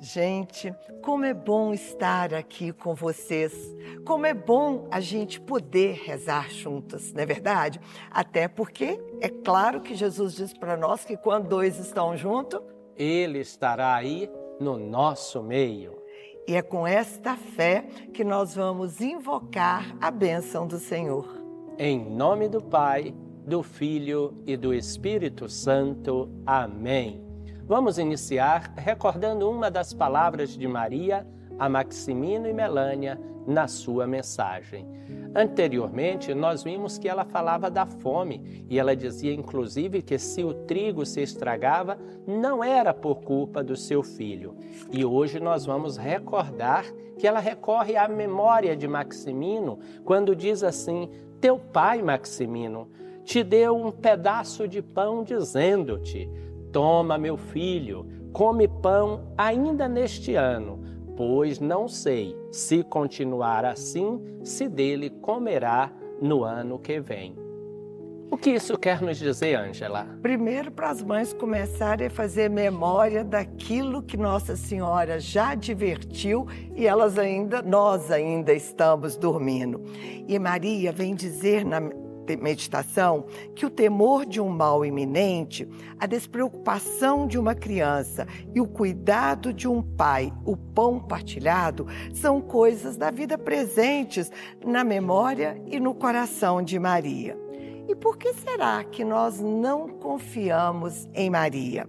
gente, como é bom estar aqui com vocês. Como é bom a gente poder rezar juntas, não é verdade? Até porque é claro que Jesus diz para nós que quando dois estão juntos, ele estará aí no nosso meio. E é com esta fé que nós vamos invocar a bênção do Senhor. Em nome do Pai, do Filho e do Espírito Santo. Amém. Vamos iniciar recordando uma das palavras de Maria a Maximino e Melânia na sua mensagem. Anteriormente, nós vimos que ela falava da fome e ela dizia, inclusive, que se o trigo se estragava, não era por culpa do seu filho. E hoje nós vamos recordar que ela recorre à memória de Maximino quando diz assim: Teu pai, Maximino, te deu um pedaço de pão dizendo-te: Toma, meu filho, come pão ainda neste ano, pois não sei se continuar assim, se dele comerá no ano que vem. O que isso quer nos dizer, Ângela? Primeiro, para as mães começarem a fazer memória daquilo que Nossa Senhora já advertiu e elas ainda, nós ainda estamos dormindo. E Maria vem dizer na meditação que o temor de um mal iminente, a despreocupação de uma criança e o cuidado de um pai, o pão partilhado, são coisas da vida presentes na memória e no coração de Maria. E por que será que nós não confiamos em Maria?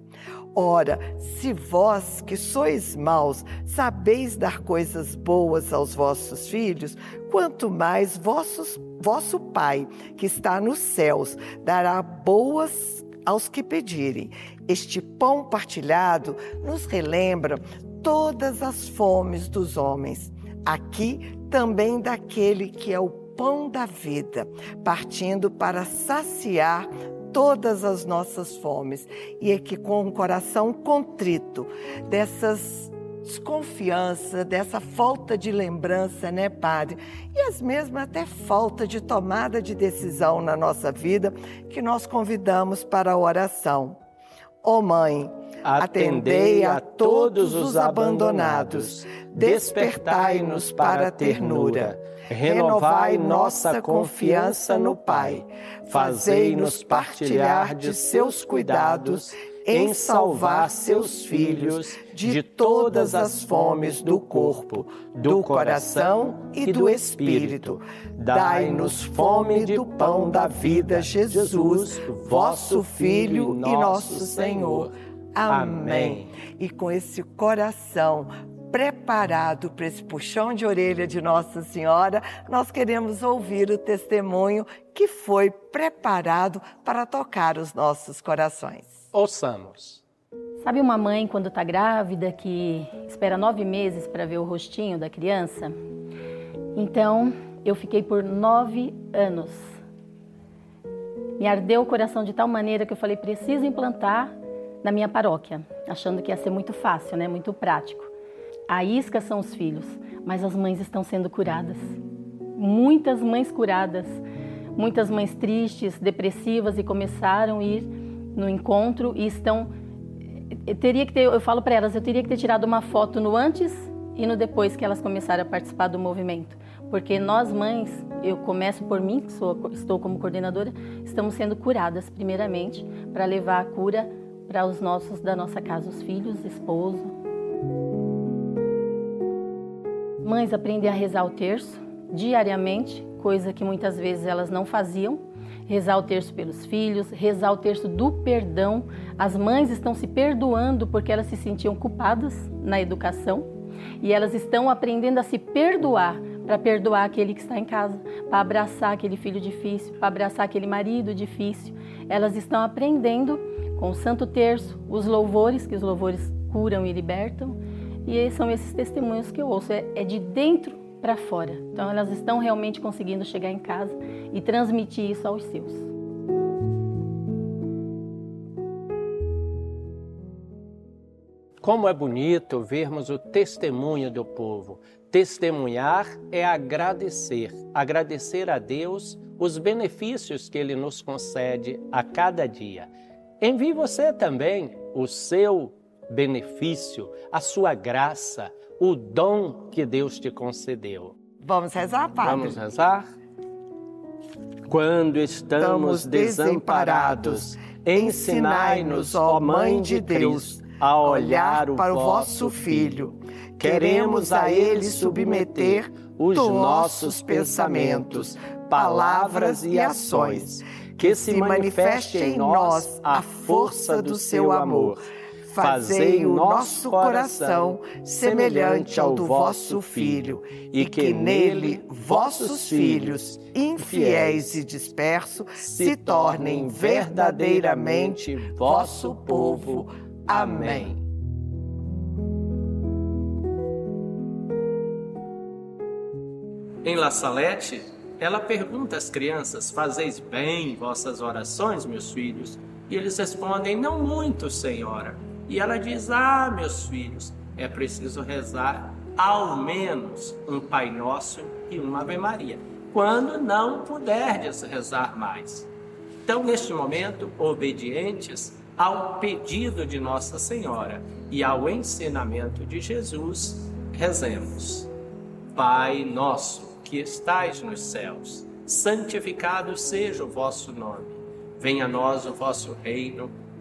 Ora, se vós que sois maus sabeis dar coisas boas aos vossos filhos, quanto mais vossos, vosso Pai, que está nos céus, dará boas aos que pedirem. Este pão partilhado nos relembra todas as fomes dos homens. Aqui também daquele que é o pão da vida, partindo para saciar todas as nossas fomes. E é que com o coração contrito dessas desconfiança, dessa falta de lembrança, né, Padre? E as mesmas até falta de tomada de decisão na nossa vida que nós convidamos para a oração. Ó oh, Mãe, atendei a todos os abandonados, despertai-nos para a ternura renovai nossa confiança no Pai, fazei-nos partilhar de seus cuidados em salvar seus filhos de todas as fomes do corpo, do coração e do espírito. Dai-nos fome do pão da vida, Jesus, vosso Filho e nosso Senhor. Amém. E com esse coração preparado para esse puxão de orelha de Nossa Senhora, nós queremos ouvir o testemunho que foi preparado para tocar os nossos corações. Ouçamos. Sabe uma mãe quando está grávida que espera nove meses para ver o rostinho da criança? Então, eu fiquei por nove anos. Me ardeu o coração de tal maneira que eu falei, preciso implantar na minha paróquia, achando que ia ser muito fácil, né? muito prático. A isca são os filhos, mas as mães estão sendo curadas. Muitas mães curadas, muitas mães tristes, depressivas e começaram a ir no encontro e estão eu teria que ter, eu falo para elas, eu teria que ter tirado uma foto no antes e no depois que elas começaram a participar do movimento, porque nós mães, eu começo por mim, que sou, estou como coordenadora, estamos sendo curadas primeiramente para levar a cura para os nossos da nossa casa, os filhos, esposo, Mães aprendem a rezar o terço diariamente, coisa que muitas vezes elas não faziam. Rezar o terço pelos filhos, rezar o terço do perdão. As mães estão se perdoando porque elas se sentiam culpadas na educação e elas estão aprendendo a se perdoar para perdoar aquele que está em casa, para abraçar aquele filho difícil, para abraçar aquele marido difícil. Elas estão aprendendo com o Santo Terço, os louvores, que os louvores curam e libertam, e são esses testemunhos que eu ouço, é, é de dentro para fora. Então elas estão realmente conseguindo chegar em casa e transmitir isso aos seus. Como é bonito vermos o testemunho do povo. Testemunhar é agradecer, agradecer a Deus os benefícios que Ele nos concede a cada dia. Envie você também o seu benefício, a sua graça, o dom que Deus te concedeu. Vamos rezar, Padre? Vamos rezar? Quando estamos desamparados, ensinai-nos, ó Mãe de Deus, a olhar para o vosso Filho. Queremos a Ele submeter os nossos pensamentos, palavras e ações. Que se manifeste em nós a força do seu amor fazei o nosso coração semelhante ao do vosso Filho, e que nele vossos filhos, infiéis e dispersos, se tornem verdadeiramente vosso povo. Amém. Em La Salete, ela pergunta às crianças: Fazeis bem vossas orações, meus filhos? E eles respondem: Não muito, Senhora. E ela diz: Ah, meus filhos, é preciso rezar ao menos um Pai Nosso e uma Ave Maria, quando não puderdes rezar mais. Então, neste momento, obedientes ao pedido de Nossa Senhora e ao ensinamento de Jesus, rezemos. Pai nosso que estais nos céus, santificado seja o vosso nome. Venha a nós o vosso reino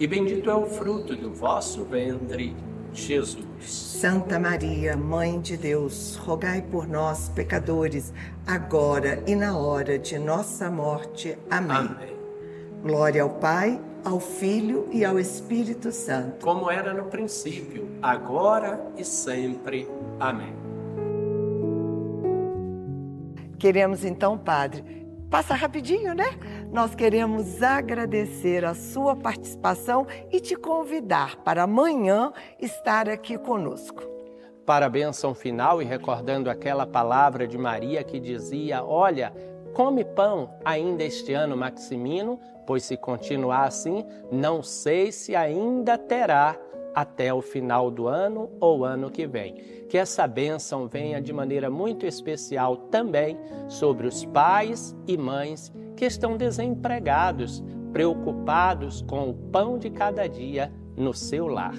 e bendito é o fruto do vosso ventre, Jesus. Santa Maria, Mãe de Deus, rogai por nós, pecadores, agora e na hora de nossa morte. Amém. Amém. Glória ao Pai, ao Filho e ao Espírito Santo. Como era no princípio, agora e sempre. Amém. Queremos então, Padre, Passa rapidinho, né? Nós queremos agradecer a sua participação e te convidar para amanhã estar aqui conosco. Para a bênção final e recordando aquela palavra de Maria que dizia: Olha, come pão ainda este ano, Maximino, pois se continuar assim, não sei se ainda terá até o final do ano ou ano que vem. Que essa bênção venha de maneira muito especial também sobre os pais e mães que estão desempregados, preocupados com o pão de cada dia no seu lar.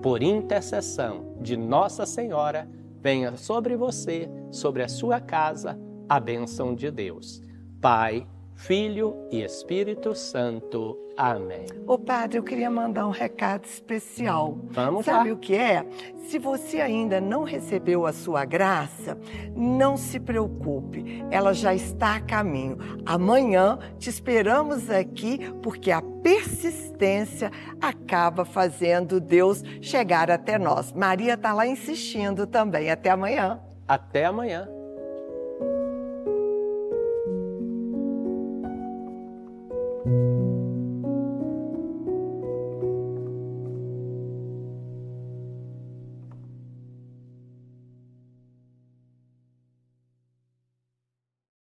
Por intercessão de Nossa Senhora, venha sobre você, sobre a sua casa, a bênção de Deus. Pai, Filho e Espírito Santo. Amém. Ô padre, eu queria mandar um recado especial. Vamos Sabe lá. o que é? Se você ainda não recebeu a sua graça, não se preocupe, ela já está a caminho. Amanhã te esperamos aqui porque a persistência acaba fazendo Deus chegar até nós. Maria está lá insistindo também. Até amanhã. Até amanhã.